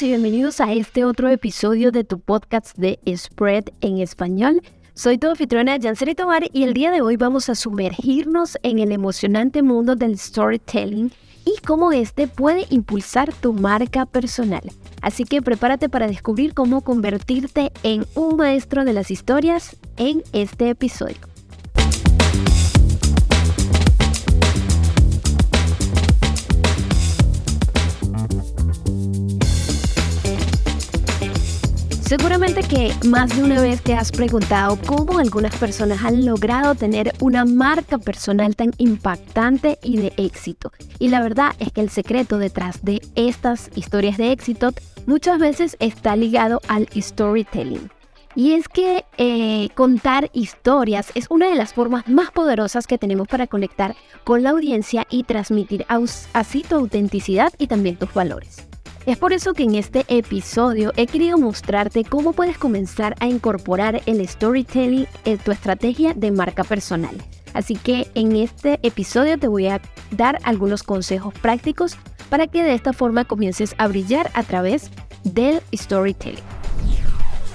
bienvenidos a este otro episodio de tu podcast de Spread en español. Soy tu anfitriona Janseri Tovar y el día de hoy vamos a sumergirnos en el emocionante mundo del storytelling y cómo este puede impulsar tu marca personal. Así que prepárate para descubrir cómo convertirte en un maestro de las historias en este episodio. Seguramente que más de una vez te has preguntado cómo algunas personas han logrado tener una marca personal tan impactante y de éxito. Y la verdad es que el secreto detrás de estas historias de éxito muchas veces está ligado al storytelling. Y es que eh, contar historias es una de las formas más poderosas que tenemos para conectar con la audiencia y transmitir así tu autenticidad y también tus valores. Es por eso que en este episodio he querido mostrarte cómo puedes comenzar a incorporar el storytelling en tu estrategia de marca personal. Así que en este episodio te voy a dar algunos consejos prácticos para que de esta forma comiences a brillar a través del storytelling.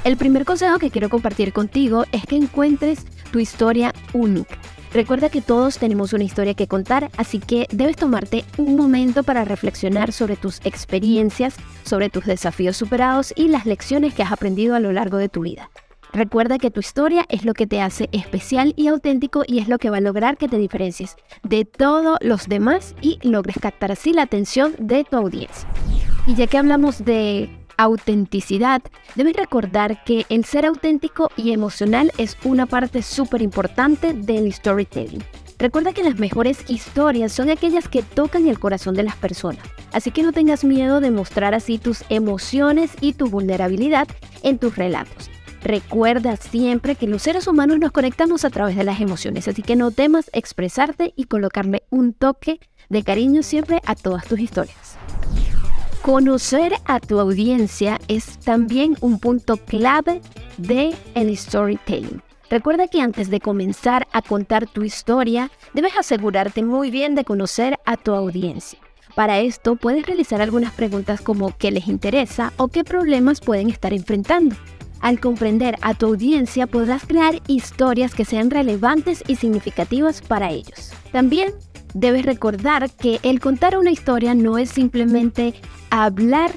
El primer consejo que quiero compartir contigo es que encuentres tu historia única. Recuerda que todos tenemos una historia que contar, así que debes tomarte un momento para reflexionar sobre tus experiencias, sobre tus desafíos superados y las lecciones que has aprendido a lo largo de tu vida. Recuerda que tu historia es lo que te hace especial y auténtico y es lo que va a lograr que te diferencies de todos los demás y logres captar así la atención de tu audiencia. Y ya que hablamos de autenticidad, debes recordar que el ser auténtico y emocional es una parte súper importante del storytelling. Recuerda que las mejores historias son aquellas que tocan el corazón de las personas, así que no tengas miedo de mostrar así tus emociones y tu vulnerabilidad en tus relatos. Recuerda siempre que los seres humanos nos conectamos a través de las emociones, así que no temas expresarte y colocarle un toque de cariño siempre a todas tus historias. Conocer a tu audiencia es también un punto clave de el storytelling. Recuerda que antes de comenzar a contar tu historia, debes asegurarte muy bien de conocer a tu audiencia. Para esto puedes realizar algunas preguntas como qué les interesa o qué problemas pueden estar enfrentando. Al comprender a tu audiencia podrás crear historias que sean relevantes y significativas para ellos. También debes recordar que el contar una historia no es simplemente hablar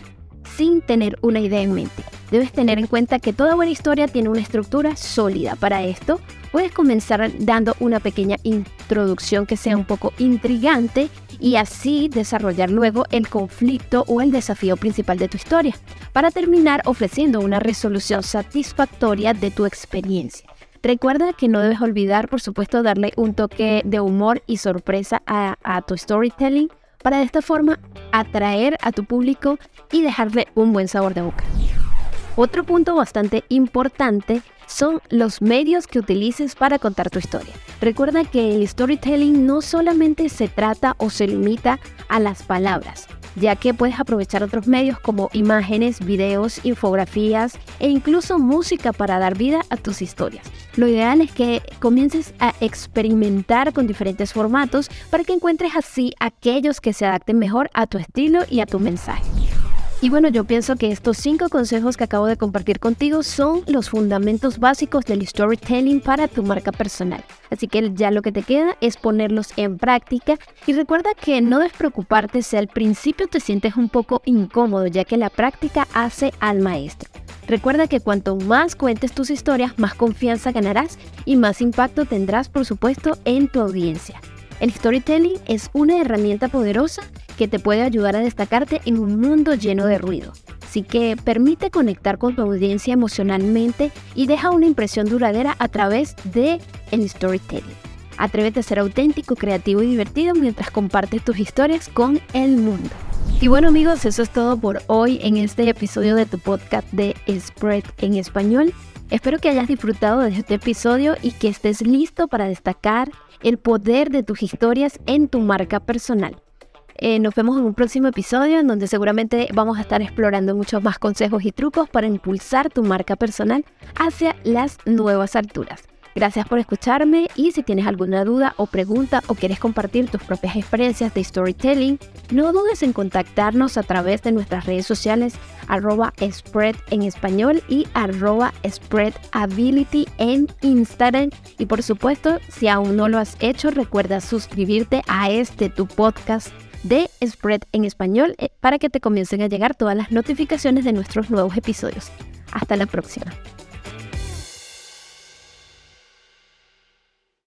sin tener una idea en mente. Debes tener en cuenta que toda buena historia tiene una estructura sólida. Para esto, puedes comenzar dando una pequeña introducción que sea un poco intrigante y así desarrollar luego el conflicto o el desafío principal de tu historia, para terminar ofreciendo una resolución satisfactoria de tu experiencia. Recuerda que no debes olvidar, por supuesto, darle un toque de humor y sorpresa a, tu storytelling para de esta forma atraer a tu público y dejarle un buen sabor de boca. Otro punto bastante importante son los medios que utilices para contar tu historia. Recuerda que el storytelling no solamente se trata o se limita a las palabras, ya que puedes aprovechar otros medios como imágenes, videos, infografías e incluso música para dar vida a tus historias. Lo ideal es que comiences a experimentar con diferentes formatos para que encuentres así aquellos que se adapten mejor a tu estilo y a tu mensaje. Y bueno, yo pienso que estos cinco consejos que acabo de compartir contigo son los fundamentos básicos del storytelling para tu marca personal. Así que ya lo que te queda es ponerlos en práctica y recuerda que no debes preocuparte si al principio te sientes un poco incómodo, ya que la práctica hace al maestro. Recuerda que cuanto más cuentes tus historias, más confianza ganarás y más impacto tendrás, por supuesto, en tu audiencia. El storytelling es una herramienta poderosa que te puede ayudar a destacarte en un mundo lleno de ruido. Así que permite conectar con tu audiencia emocionalmente y deja una impresión duradera a través de el storytelling. Atrévete a ser auténtico, creativo y divertido mientras compartes tus historias con el mundo. Y bueno amigos, eso es todo por hoy en este episodio de tu podcast de Spread en español. Espero que hayas disfrutado de este episodio y que estés listo para destacar el poder de tus historias en tu marca personal. Eh, nos vemos en un próximo episodio en donde seguramente vamos a estar explorando muchos más consejos y trucos para impulsar tu marca personal hacia las nuevas alturas. Gracias por escucharme y si tienes alguna duda o pregunta o quieres compartir tus propias experiencias de storytelling, no dudes en contactarnos a través de nuestras redes sociales arroba spread en español y arroba spreadability en Instagram. Y por supuesto, si aún no lo has hecho, recuerda suscribirte a este tu podcast de Spread en español eh, para que te comiencen a llegar todas las notificaciones de nuestros nuevos episodios. Hasta la próxima.